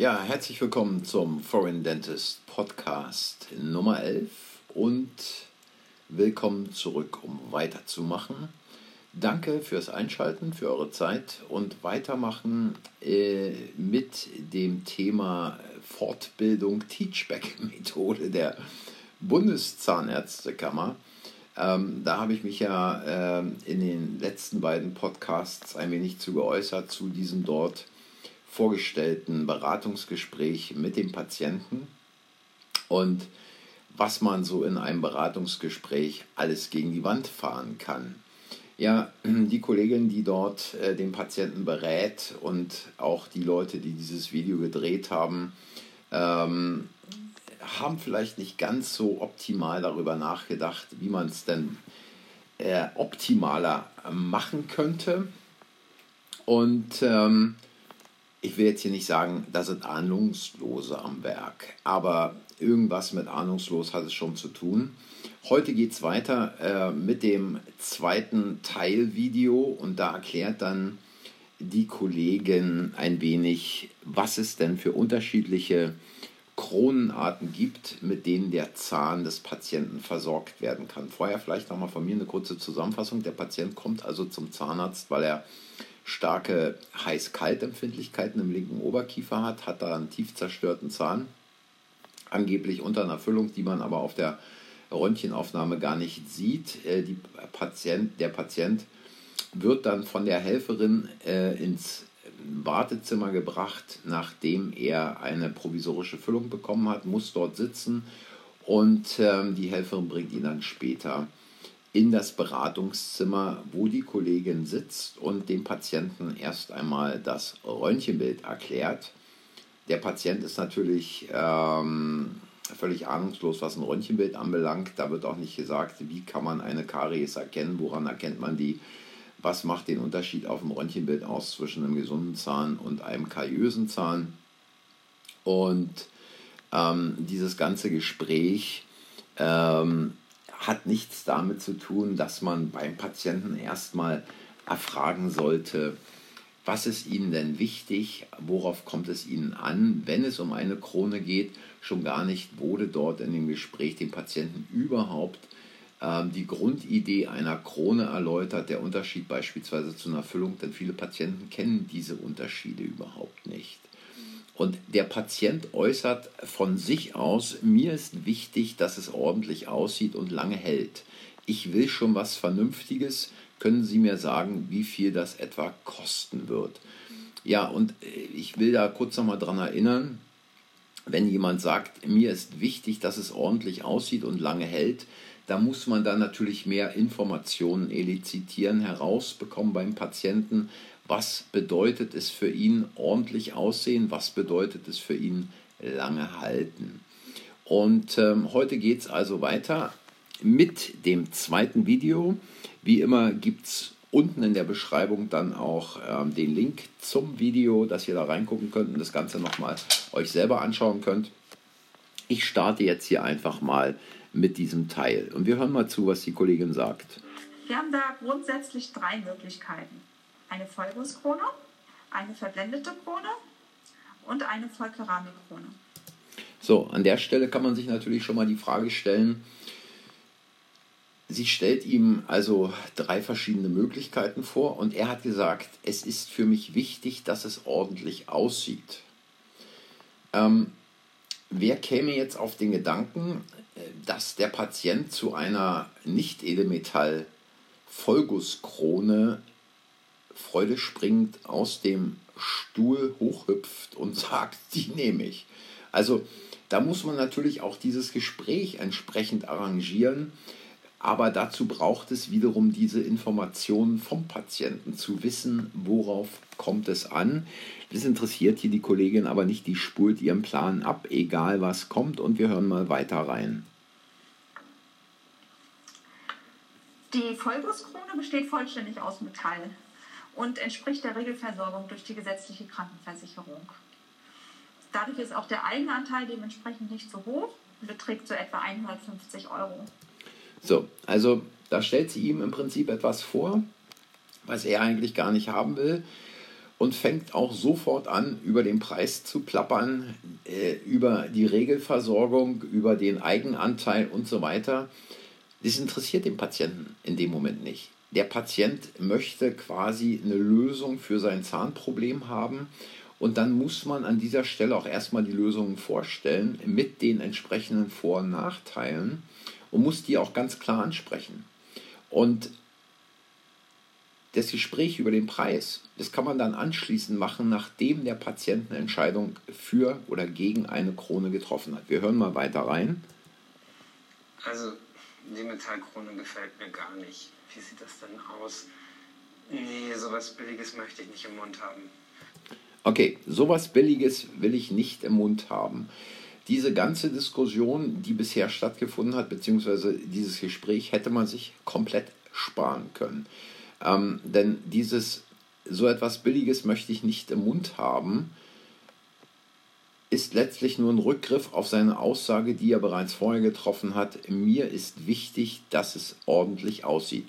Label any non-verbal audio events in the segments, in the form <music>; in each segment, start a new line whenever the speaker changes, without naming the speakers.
Ja, herzlich willkommen zum Foreign Dentist Podcast Nummer 11 und willkommen zurück, um weiterzumachen. Danke fürs Einschalten, für eure Zeit und weitermachen äh, mit dem Thema Fortbildung Teachback-Methode der Bundeszahnärztekammer. Ähm, da habe ich mich ja äh, in den letzten beiden Podcasts ein wenig zu geäußert, zu diesem dort vorgestellten Beratungsgespräch mit dem Patienten und was man so in einem Beratungsgespräch alles gegen die Wand fahren kann. Ja, die Kollegin, die dort äh, den Patienten berät und auch die Leute, die dieses Video gedreht haben, ähm, haben vielleicht nicht ganz so optimal darüber nachgedacht, wie man es denn äh, optimaler machen könnte. Und ähm, ich will jetzt hier nicht sagen, da sind Ahnungslose am Werk, aber irgendwas mit ahnungslos hat es schon zu tun. Heute geht es weiter äh, mit dem zweiten Teilvideo und da erklärt dann die Kollegin ein wenig, was es denn für unterschiedliche Kronenarten gibt, mit denen der Zahn des Patienten versorgt werden kann. Vorher vielleicht nochmal von mir eine kurze Zusammenfassung. Der Patient kommt also zum Zahnarzt, weil er starke Heiß-Kalt-Empfindlichkeiten im linken Oberkiefer hat, hat da einen tief zerstörten Zahn, angeblich unter einer Füllung, die man aber auf der Röntgenaufnahme gar nicht sieht. Äh, die Patient, der Patient wird dann von der Helferin äh, ins Wartezimmer gebracht, nachdem er eine provisorische Füllung bekommen hat, muss dort sitzen und ähm, die Helferin bringt ihn dann später in das Beratungszimmer, wo die Kollegin sitzt und dem Patienten erst einmal das Röntgenbild erklärt. Der Patient ist natürlich ähm, völlig ahnungslos, was ein Röntgenbild anbelangt. Da wird auch nicht gesagt, wie kann man eine Karies erkennen, woran erkennt man die, was macht den Unterschied auf dem Röntgenbild aus zwischen einem gesunden Zahn und einem kariösen Zahn. Und ähm, dieses ganze Gespräch ähm, hat nichts damit zu tun, dass man beim Patienten erstmal erfragen sollte, was ist Ihnen denn wichtig, worauf kommt es Ihnen an, wenn es um eine Krone geht, schon gar nicht wurde dort in dem Gespräch dem Patienten überhaupt äh, die Grundidee einer Krone erläutert, der Unterschied beispielsweise zu einer Füllung, denn viele Patienten kennen diese Unterschiede überhaupt nicht. Und der Patient äußert von sich aus, mir ist wichtig, dass es ordentlich aussieht und lange hält. Ich will schon was Vernünftiges. Können Sie mir sagen, wie viel das etwa kosten wird? Ja, und äh, ich will da kurz nochmal dran erinnern, wenn jemand sagt, mir ist wichtig, dass es ordentlich aussieht und lange hält, da muss man dann natürlich mehr Informationen elizitieren, herausbekommen beim Patienten, was bedeutet es für ihn ordentlich aussehen, was bedeutet es für ihn lange halten. Und ähm, heute geht es also weiter mit dem zweiten Video. Wie immer gibt es unten in der Beschreibung dann auch ähm, den Link zum Video, dass ihr da reingucken könnt und das Ganze nochmal euch selber anschauen könnt. Ich starte jetzt hier einfach mal mit diesem Teil und wir hören mal zu, was die Kollegin sagt.
Wir haben da grundsätzlich drei Möglichkeiten eine Vollgusskrone, eine verblendete Krone und eine Vollkeramikkrone.
So, an der Stelle kann man sich natürlich schon mal die Frage stellen, Sie stellt ihm also drei verschiedene Möglichkeiten vor und er hat gesagt, es ist für mich wichtig, dass es ordentlich aussieht. Ähm, wer käme jetzt auf den Gedanken, äh, dass der Patient zu einer Nicht-Edelmetall-Vollgusskrone Freude springend aus dem Stuhl hochhüpft und <laughs> sagt, die nehme ich. Also da muss man natürlich auch dieses Gespräch entsprechend arrangieren, aber dazu braucht es wiederum diese Informationen vom Patienten, zu wissen, worauf kommt es an. Das interessiert hier die Kollegin aber nicht, die spult ihren Plan ab, egal was kommt und wir hören mal weiter rein.
Die Vollgusskrone besteht vollständig aus Metall und entspricht der Regelversorgung durch die gesetzliche Krankenversicherung. Dadurch ist auch der Eigenanteil dementsprechend nicht so hoch und beträgt so etwa 150 Euro.
So, also da stellt sie ihm im Prinzip etwas vor, was er eigentlich gar nicht haben will. und fängt auch sofort an, über den Preis zu plappern, äh, über die Regelversorgung, über den Eigenanteil und so weiter. Das interessiert den Patienten in dem Moment nicht. Der Patient möchte quasi eine Lösung für sein Zahnproblem haben und dann muss man an dieser Stelle auch erstmal die Lösungen vorstellen mit den entsprechenden Vor- und Nachteilen und muss die auch ganz klar ansprechen. Und das Gespräch über den Preis, das kann man dann anschließend machen, nachdem der Patient eine Entscheidung für oder gegen eine Krone getroffen hat. Wir hören mal weiter rein.
Also, die Metallkrone gefällt mir gar nicht. Wie sieht das denn aus? Nee, sowas Billiges möchte ich nicht im Mund haben.
Okay, sowas Billiges will ich nicht im Mund haben. Diese ganze Diskussion, die bisher stattgefunden hat, beziehungsweise dieses Gespräch, hätte man sich komplett sparen können. Ähm, denn dieses so etwas Billiges möchte ich nicht im Mund haben, ist letztlich nur ein Rückgriff auf seine Aussage, die er bereits vorher getroffen hat. Mir ist wichtig, dass es ordentlich aussieht.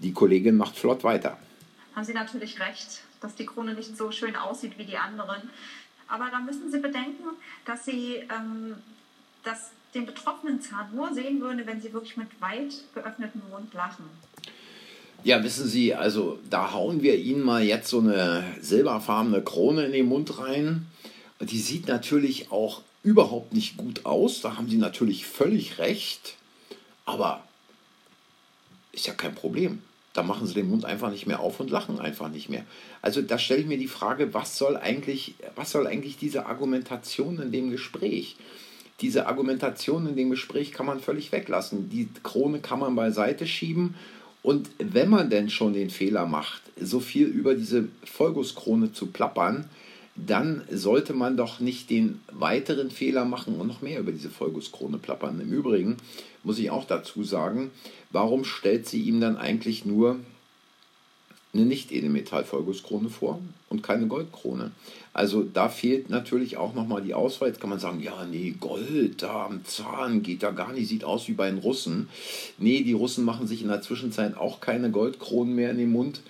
Die Kollegin macht flott weiter.
Haben Sie natürlich recht, dass die Krone nicht so schön aussieht wie die anderen. Aber da müssen Sie bedenken, dass Sie ähm, das, den betroffenen Zahn nur sehen würden, wenn Sie wirklich mit weit geöffnetem Mund lachen.
Ja, wissen Sie, also da hauen wir Ihnen mal jetzt so eine silberfarbene Krone in den Mund rein. Die sieht natürlich auch überhaupt nicht gut aus. Da haben Sie natürlich völlig recht. Aber ist ja kein Problem. Da machen Sie den Mund einfach nicht mehr auf und lachen einfach nicht mehr. Also da stelle ich mir die Frage, was soll eigentlich, was soll eigentlich diese Argumentation in dem Gespräch? Diese Argumentation in dem Gespräch kann man völlig weglassen. Die Krone kann man beiseite schieben und wenn man denn schon den Fehler macht, so viel über diese Vollgusskrone zu plappern, dann sollte man doch nicht den weiteren Fehler machen und noch mehr über diese Vollgusskrone plappern. Im Übrigen muss ich auch dazu sagen, warum stellt sie ihm dann eigentlich nur eine Nicht-Edelmetall-Vollgusskrone vor und keine Goldkrone. Also da fehlt natürlich auch nochmal die Auswahl. Jetzt kann man sagen, ja, nee, Gold da am Zahn geht da gar nicht, sieht aus wie bei den Russen. Nee, die Russen machen sich in der Zwischenzeit auch keine Goldkronen mehr in den Mund.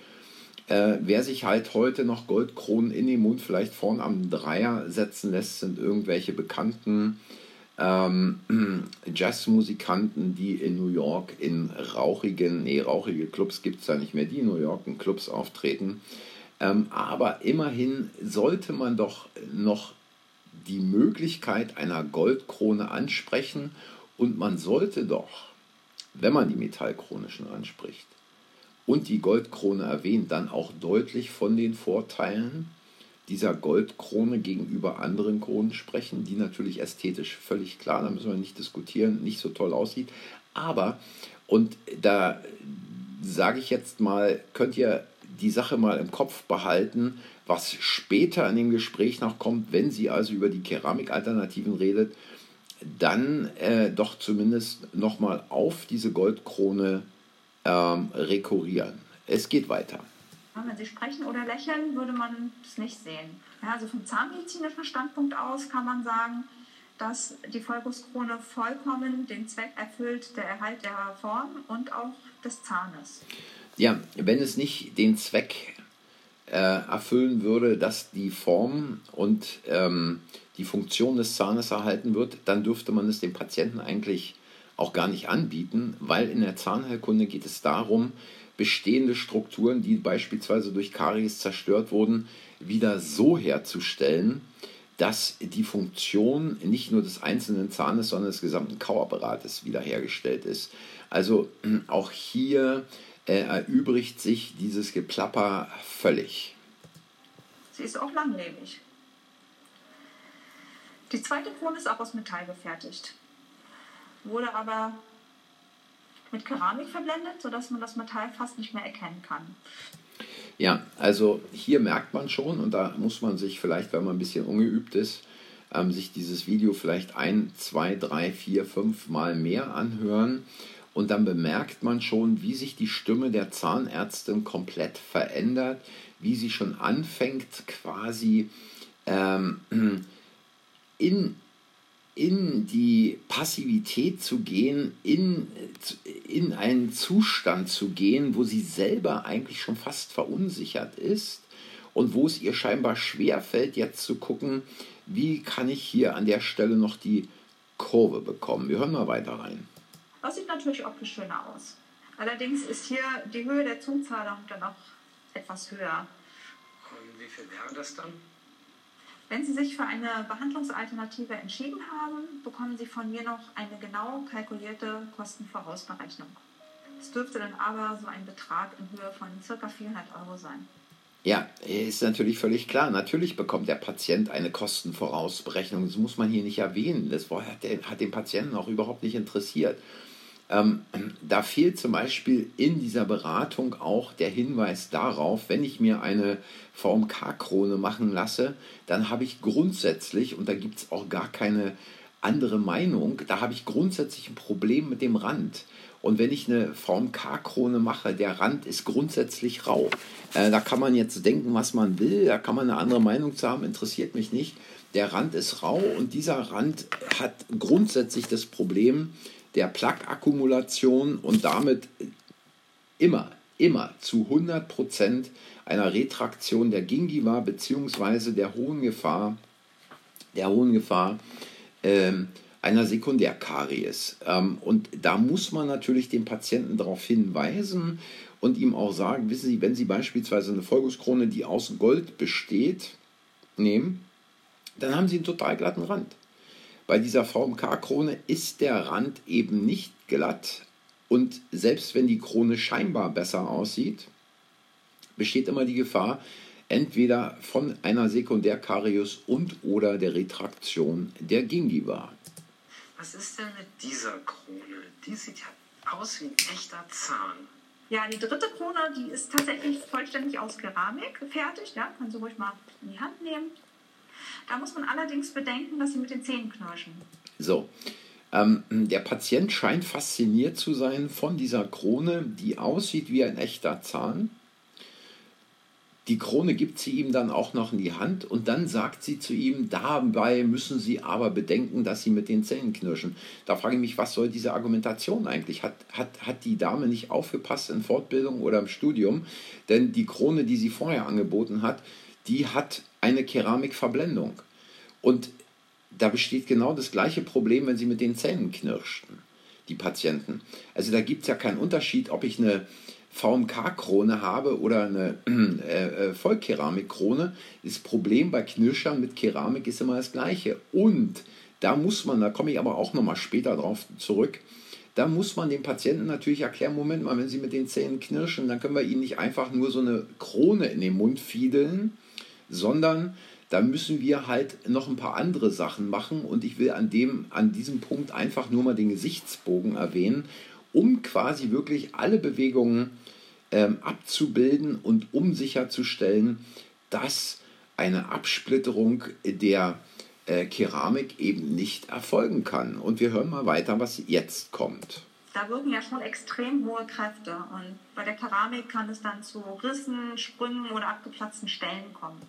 Äh, wer sich halt heute noch Goldkronen in den Mund vielleicht vorn am Dreier setzen lässt, sind irgendwelche bekannten ähm, <clears throat> Jazzmusikanten, die in New York in rauchigen, nee, rauchige Clubs gibt es da nicht mehr, die in New York in Clubs auftreten. Ähm, aber immerhin sollte man doch noch die Möglichkeit einer Goldkrone ansprechen und man sollte doch, wenn man die Metallkrone schon anspricht und die Goldkrone erwähnt, dann auch deutlich von den Vorteilen dieser Goldkrone gegenüber anderen Kronen sprechen, die natürlich ästhetisch völlig klar, da müssen wir nicht diskutieren, nicht so toll aussieht. Aber, und da sage ich jetzt mal, könnt ihr die Sache mal im Kopf behalten, was später in dem Gespräch noch kommt, wenn sie also über die Keramikalternativen redet, dann äh, doch zumindest nochmal auf diese Goldkrone ähm, rekurrieren. Es geht weiter.
Wenn Sie sprechen oder lächeln, würde man es nicht sehen. Ja, also vom zahnmedizinischen Standpunkt aus kann man sagen, dass die Vollgusskrone vollkommen den Zweck erfüllt, der Erhalt der Form und auch des Zahnes.
Ja, wenn es nicht den Zweck äh, erfüllen würde, dass die Form und ähm, die Funktion des Zahnes erhalten wird, dann dürfte man es dem Patienten eigentlich auch gar nicht anbieten, weil in der Zahnheilkunde geht es darum, bestehende Strukturen, die beispielsweise durch Karies zerstört wurden, wieder so herzustellen, dass die Funktion nicht nur des einzelnen Zahnes, sondern des gesamten Kauapparates wiederhergestellt ist. Also <clears throat> auch hier äh, erübrigt sich dieses Geplapper völlig.
Sie ist auch langlebig. Die zweite Krone ist auch aus Metall gefertigt, wurde aber mit Keramik verblendet, sodass man das Metall fast nicht mehr erkennen kann.
Ja, also hier merkt man schon, und da muss man sich vielleicht, wenn man ein bisschen ungeübt ist, ähm, sich dieses Video vielleicht ein, zwei, drei, vier, fünf Mal mehr anhören. Und dann bemerkt man schon, wie sich die Stimme der Zahnärztin komplett verändert, wie sie schon anfängt, quasi ähm, <clears throat> in in die Passivität zu gehen, in, in einen Zustand zu gehen, wo sie selber eigentlich schon fast verunsichert ist und wo es ihr scheinbar schwer fällt, jetzt zu gucken, wie kann ich hier an der Stelle noch die Kurve bekommen. Wir hören mal weiter rein.
Das sieht natürlich optisch schöner aus. Allerdings ist hier die Höhe der Zuzahlung dann auch etwas höher.
Und wie viel wäre das dann?
Wenn Sie sich für eine Behandlungsalternative entschieden haben, bekommen Sie von mir noch eine genau kalkulierte Kostenvorausberechnung. Es dürfte dann aber so ein Betrag in Höhe von ca. 400 Euro sein.
Ja, ist natürlich völlig klar. Natürlich bekommt der Patient eine Kostenvorausberechnung. Das muss man hier nicht erwähnen. Das hat den Patienten auch überhaupt nicht interessiert. Ähm, da fehlt zum Beispiel in dieser Beratung auch der Hinweis darauf, wenn ich mir eine VMK-Krone machen lasse, dann habe ich grundsätzlich, und da gibt es auch gar keine andere Meinung, da habe ich grundsätzlich ein Problem mit dem Rand. Und wenn ich eine VMK-Krone mache, der Rand ist grundsätzlich rau. Äh, da kann man jetzt denken, was man will, da kann man eine andere Meinung zu haben, interessiert mich nicht. Der Rand ist rau und dieser Rand hat grundsätzlich das Problem der Plaque-Akkumulation und damit immer, immer zu 100% einer Retraktion der Gingiva bzw. der hohen Gefahr, der hohen Gefahr, ähm, einer Sekundärkaries. Ähm, und da muss man natürlich den Patienten darauf hinweisen und ihm auch sagen, wissen Sie, wenn Sie beispielsweise eine Vollguskrone, die aus Gold besteht, nehmen, dann haben Sie einen total glatten Rand. Bei dieser VMK-Krone ist der Rand eben nicht glatt und selbst wenn die Krone scheinbar besser aussieht, besteht immer die Gefahr, entweder von einer Sekundärkarius und oder der Retraktion der Gingiva.
Was ist denn mit dieser Krone? Die sieht ja aus wie ein echter Zahn.
Ja, die dritte Krone, die ist tatsächlich vollständig aus Keramik fertig. Ja, können Sie ruhig mal in die Hand nehmen. Da muss man allerdings bedenken, dass Sie mit den Zähnen knirschen.
So. Ähm, der Patient scheint fasziniert zu sein von dieser Krone, die aussieht wie ein echter Zahn. Die Krone gibt sie ihm dann auch noch in die Hand und dann sagt sie zu ihm, dabei müssen Sie aber bedenken, dass Sie mit den Zähnen knirschen. Da frage ich mich, was soll diese Argumentation eigentlich? Hat, hat, hat die Dame nicht aufgepasst in Fortbildung oder im Studium? Denn die Krone, die sie vorher angeboten hat, die hat eine Keramikverblendung. Und da besteht genau das gleiche Problem, wenn Sie mit den Zähnen knirschten, die Patienten. Also da gibt es ja keinen Unterschied, ob ich eine VMK-Krone habe oder eine <clears throat> äh, äh, Vollkeramikkrone. Das Problem bei Knirschern mit Keramik ist immer das gleiche. Und da muss man, da komme ich aber auch nochmal später drauf zurück, da muss man dem Patienten natürlich erklären, Moment mal, wenn Sie mit den Zähnen knirschen, dann können wir Ihnen nicht einfach nur so eine Krone in den Mund fiedeln, sondern da müssen wir halt noch ein paar andere Sachen machen und ich will an, dem, an diesem Punkt einfach nur mal den Gesichtsbogen erwähnen um quasi wirklich alle Bewegungen ähm, abzubilden und um sicherzustellen, dass eine Absplitterung der äh, Keramik eben nicht erfolgen kann. Und wir hören mal weiter, was jetzt kommt.
Da wirken ja schon extrem hohe Kräfte und bei der Keramik kann es dann zu Rissen, Sprüngen oder abgeplatzten Stellen kommen.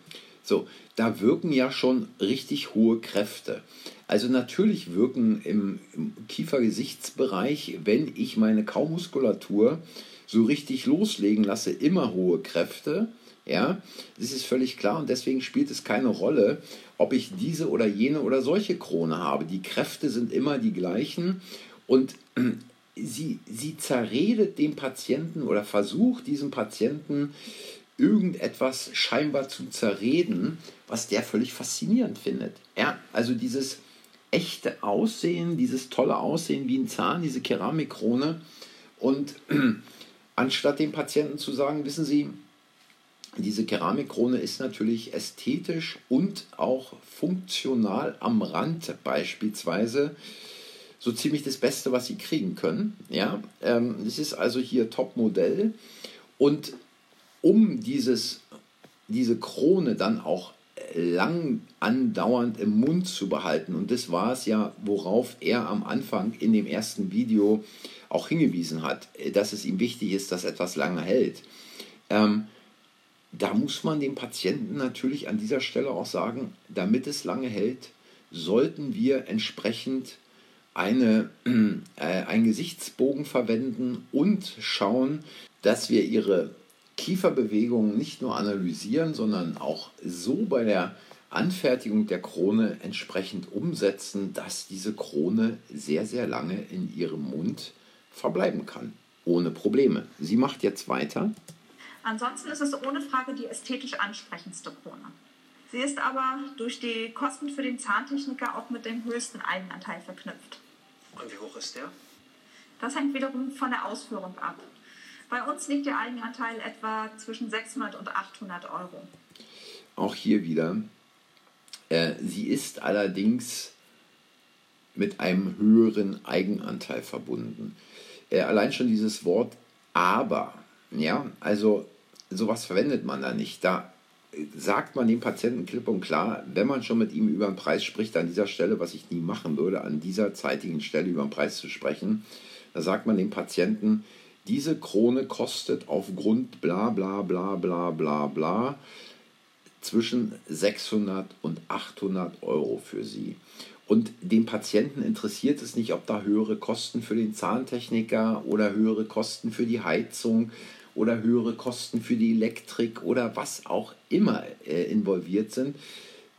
So, da wirken ja schon richtig hohe Kräfte. Also natürlich wirken im, im Kiefergesichtsbereich, wenn ich meine Kaumuskulatur so richtig loslegen lasse, immer hohe Kräfte. Ja, das ist völlig klar und deswegen spielt es keine Rolle, ob ich diese oder jene oder solche Krone habe. Die Kräfte sind immer die gleichen und sie, sie zerredet den Patienten oder versucht diesem Patienten irgendetwas scheinbar zu zerreden, was der völlig faszinierend findet. Ja, also dieses echte Aussehen, dieses tolle Aussehen wie ein Zahn, diese Keramikkrone. Und <clears throat> anstatt dem Patienten zu sagen, wissen Sie, diese Keramikkrone ist natürlich ästhetisch und auch funktional am Rand beispielsweise so ziemlich das Beste, was Sie kriegen können. Ja, ähm, es ist also hier Top-Modell und um dieses, diese Krone dann auch lang andauernd im Mund zu behalten. Und das war es ja, worauf er am Anfang in dem ersten Video auch hingewiesen hat, dass es ihm wichtig ist, dass etwas lange hält. Ähm, da muss man dem Patienten natürlich an dieser Stelle auch sagen, damit es lange hält, sollten wir entsprechend eine, äh, einen Gesichtsbogen verwenden und schauen, dass wir ihre Kieferbewegungen nicht nur analysieren, sondern auch so bei der Anfertigung der Krone entsprechend umsetzen, dass diese Krone sehr, sehr lange in ihrem Mund verbleiben kann. Ohne Probleme. Sie macht jetzt weiter.
Ansonsten ist es ohne Frage die ästhetisch ansprechendste Krone. Sie ist aber durch die Kosten für den Zahntechniker auch mit dem höchsten Eigenanteil verknüpft.
Und wie hoch ist der?
Das hängt wiederum von der Ausführung ab. Bei uns liegt der Eigenanteil etwa zwischen 600 und 800 Euro.
Auch hier wieder. Äh, sie ist allerdings mit einem höheren Eigenanteil verbunden. Äh, allein schon dieses Wort aber, ja, also sowas verwendet man da nicht. Da sagt man dem Patienten klipp und klar, wenn man schon mit ihm über den Preis spricht, an dieser Stelle, was ich nie machen würde, an dieser zeitigen Stelle über den Preis zu sprechen, da sagt man dem Patienten, diese Krone kostet aufgrund bla bla bla bla bla bla zwischen 600 und 800 Euro für Sie. Und dem Patienten interessiert es nicht, ob da höhere Kosten für den Zahntechniker oder höhere Kosten für die Heizung oder höhere Kosten für die Elektrik oder was auch immer äh, involviert sind.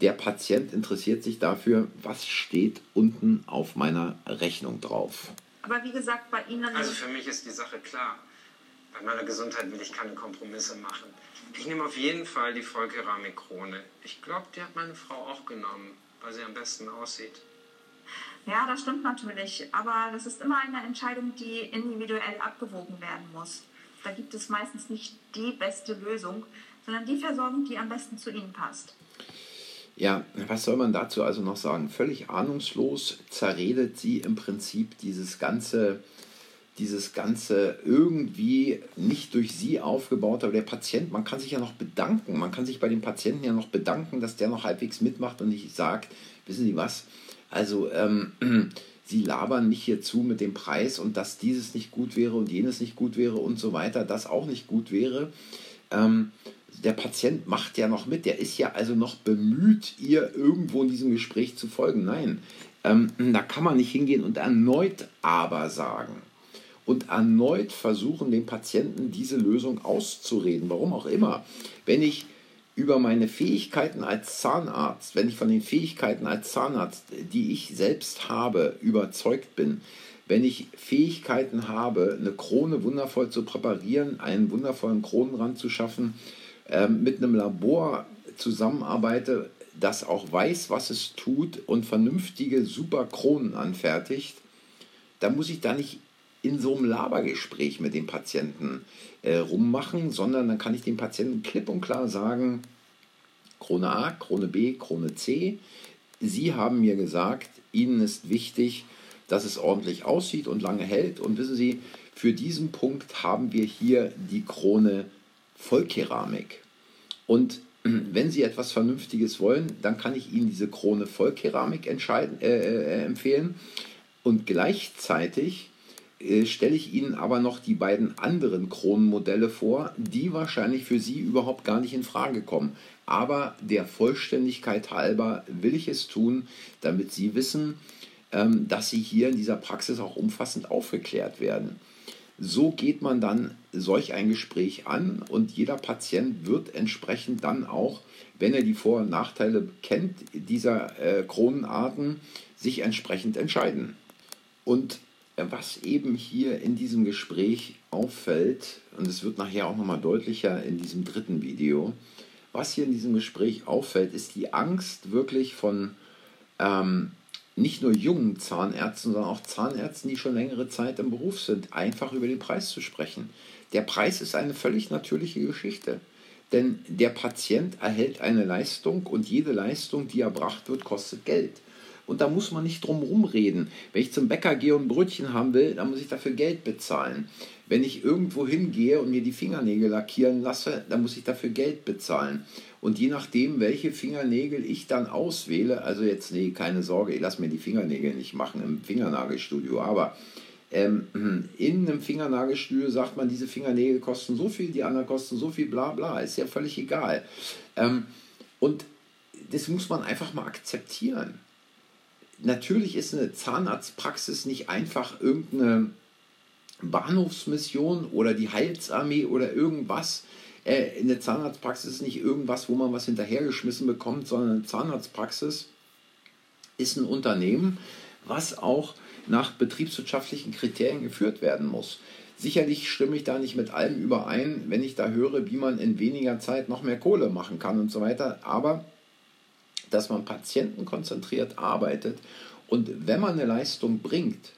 Der Patient interessiert sich dafür, was steht unten auf meiner Rechnung drauf.
Aber wie gesagt, bei Ihnen.
Also für mich ist die Sache klar. Bei meiner Gesundheit will ich keine Kompromisse machen. Ich nehme auf jeden Fall die Vollkeramikkrone. Ich glaube, die hat meine Frau auch genommen, weil sie am besten aussieht.
Ja, das stimmt natürlich. Aber das ist immer eine Entscheidung, die individuell abgewogen werden muss. Da gibt es meistens nicht die beste Lösung, sondern die Versorgung, die am besten zu Ihnen passt.
Ja, was soll man dazu also noch sagen? Völlig ahnungslos zerredet sie im Prinzip dieses ganze, dieses ganze irgendwie nicht durch sie aufgebaut, aber der Patient, man kann sich ja noch bedanken, man kann sich bei dem Patienten ja noch bedanken, dass der noch halbwegs mitmacht und nicht sagt, wissen Sie was, also ähm, Sie labern nicht hier zu mit dem Preis und dass dieses nicht gut wäre und jenes nicht gut wäre und so weiter, das auch nicht gut wäre. Ähm, der Patient macht ja noch mit, der ist ja also noch bemüht, ihr irgendwo in diesem Gespräch zu folgen. Nein, ähm, da kann man nicht hingehen und erneut aber sagen. Und erneut versuchen, dem Patienten diese Lösung auszureden, warum auch immer. Wenn ich über meine Fähigkeiten als Zahnarzt, wenn ich von den Fähigkeiten als Zahnarzt, die ich selbst habe, überzeugt bin, wenn ich Fähigkeiten habe, eine Krone wundervoll zu präparieren, einen wundervollen Kronenrand zu schaffen, ähm, mit einem Labor zusammenarbeite, das auch weiß, was es tut und vernünftige, super Kronen anfertigt, dann muss ich da nicht in so einem Labergespräch mit dem Patienten äh, rummachen, sondern dann kann ich dem Patienten klipp und klar sagen, Krone A, Krone B, Krone C. Sie haben mir gesagt, Ihnen ist wichtig, dass es ordentlich aussieht und lange hält. Und wissen Sie, für diesen Punkt haben wir hier die Krone Vollkeramik. Und <clears throat> wenn Sie etwas Vernünftiges wollen, dann kann ich Ihnen diese Krone Vollkeramik entscheiden, äh, äh, empfehlen. Und gleichzeitig äh, stelle ich Ihnen aber noch die beiden anderen Kronenmodelle vor, die wahrscheinlich für Sie überhaupt gar nicht in Frage kommen. Aber der Vollständigkeit halber will ich es tun, damit Sie wissen, ähm, dass Sie hier in dieser Praxis auch umfassend aufgeklärt werden. So geht man dann solch ein Gespräch an und jeder Patient wird entsprechend dann auch, wenn er die Vor- und Nachteile kennt dieser äh, Kronenarten, sich entsprechend entscheiden. Und äh, was eben hier in diesem Gespräch auffällt, und es wird nachher auch nochmal deutlicher in diesem dritten Video, was hier in diesem Gespräch auffällt, ist die Angst wirklich von ähm, nicht nur jungen Zahnärzten, sondern auch Zahnärzten, die schon längere Zeit im Beruf sind, einfach über den Preis zu sprechen. Der Preis ist eine völlig natürliche Geschichte. Denn der Patient erhält eine Leistung und jede Leistung, die erbracht wird, kostet Geld. Und da muss man nicht drum rumreden. Wenn ich zum Bäcker gehe und ein Brötchen haben will, dann muss ich dafür Geld bezahlen. Wenn ich irgendwo hingehe und mir die Fingernägel lackieren lasse, dann muss ich dafür Geld bezahlen. Und je nachdem, welche Fingernägel ich dann auswähle, also jetzt, nee, keine Sorge, ich lasse mir die Fingernägel nicht machen im Fingernagelstudio, aber ähm, <clears throat> in einem Fingernagelstudio sagt man, diese Fingernägel kosten so viel, die anderen kosten so viel, bla bla, ist ja völlig egal. Ähm, und das muss man einfach mal akzeptieren natürlich ist eine Zahnarztpraxis nicht einfach irgendeine Bahnhofsmission oder die Heilsarmee oder irgendwas. äh, eine Zahnarztpraxis ist nicht irgendwas, wo man was hinterhergeschmissen bekommt, sondern eine Zahnarztpraxis ist ein Unternehmen, was auch nach betriebswirtschaftlichen Kriterien geführt werden muss. Sicherlich stimme ich da nicht mit allem überein, wenn ich da höre, wie man in weniger Zeit noch mehr Kohle machen kann und so weiter. Aber dass man patientenkonzentriert arbeitet und wenn man eine Leistung bringt,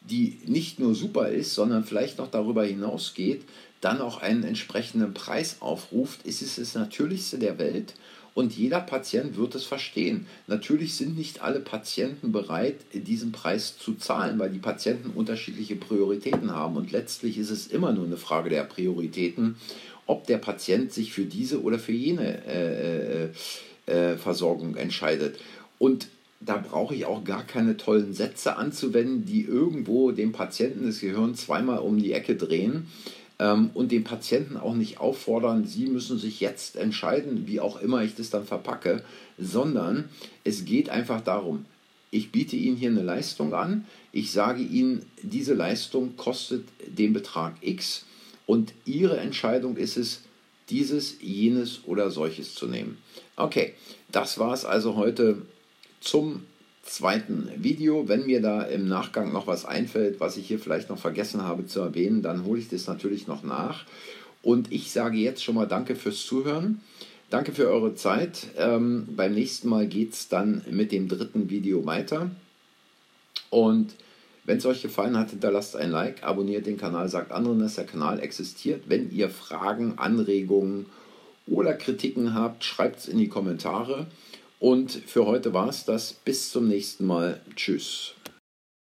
die nicht nur super ist, sondern vielleicht noch darüber hinausgeht, dann auch einen entsprechenden Preis aufruft, ist es das Natürlichste der Welt und jeder Patient wird es verstehen. Natürlich sind nicht alle Patienten bereit, diesen Preis zu zahlen, weil die Patienten unterschiedliche Prioritäten haben. Und letztlich ist es immer nur eine Frage der Prioritäten, ob der Patient sich für diese oder für jene äh, äh, Versorgung entscheidet. Und da brauche ich auch gar keine tollen Sätze anzuwenden, die irgendwo dem Patienten das Gehirn zweimal um die Ecke drehen ähm, und den Patienten auch nicht auffordern, sie müssen sich jetzt entscheiden, wie auch immer ich das dann verpacke, sondern es geht einfach darum, ich biete Ihnen hier eine Leistung an, ich sage Ihnen, diese Leistung kostet den Betrag X und Ihre Entscheidung ist es, dieses, jenes oder solches zu nehmen. Okay, das war es also heute zum zweiten Video. Wenn mir da im Nachgang noch was einfällt, was ich hier vielleicht noch vergessen habe zu erwähnen, dann hole ich das natürlich noch nach. Und ich sage jetzt schon mal Danke fürs Zuhören. Danke für eure Zeit. Ähm, beim nächsten Mal geht es dann mit dem dritten Video weiter. Und wenn es euch gefallen hat, hinterlasst ein Like, abonniert den Kanal, sagt anderen, dass der Kanal existiert. Wenn ihr Fragen, Anregungen oder Kritiken habt, schreibt es in die Kommentare. Und für heute war es das. Bis zum nächsten Mal. Tschüss.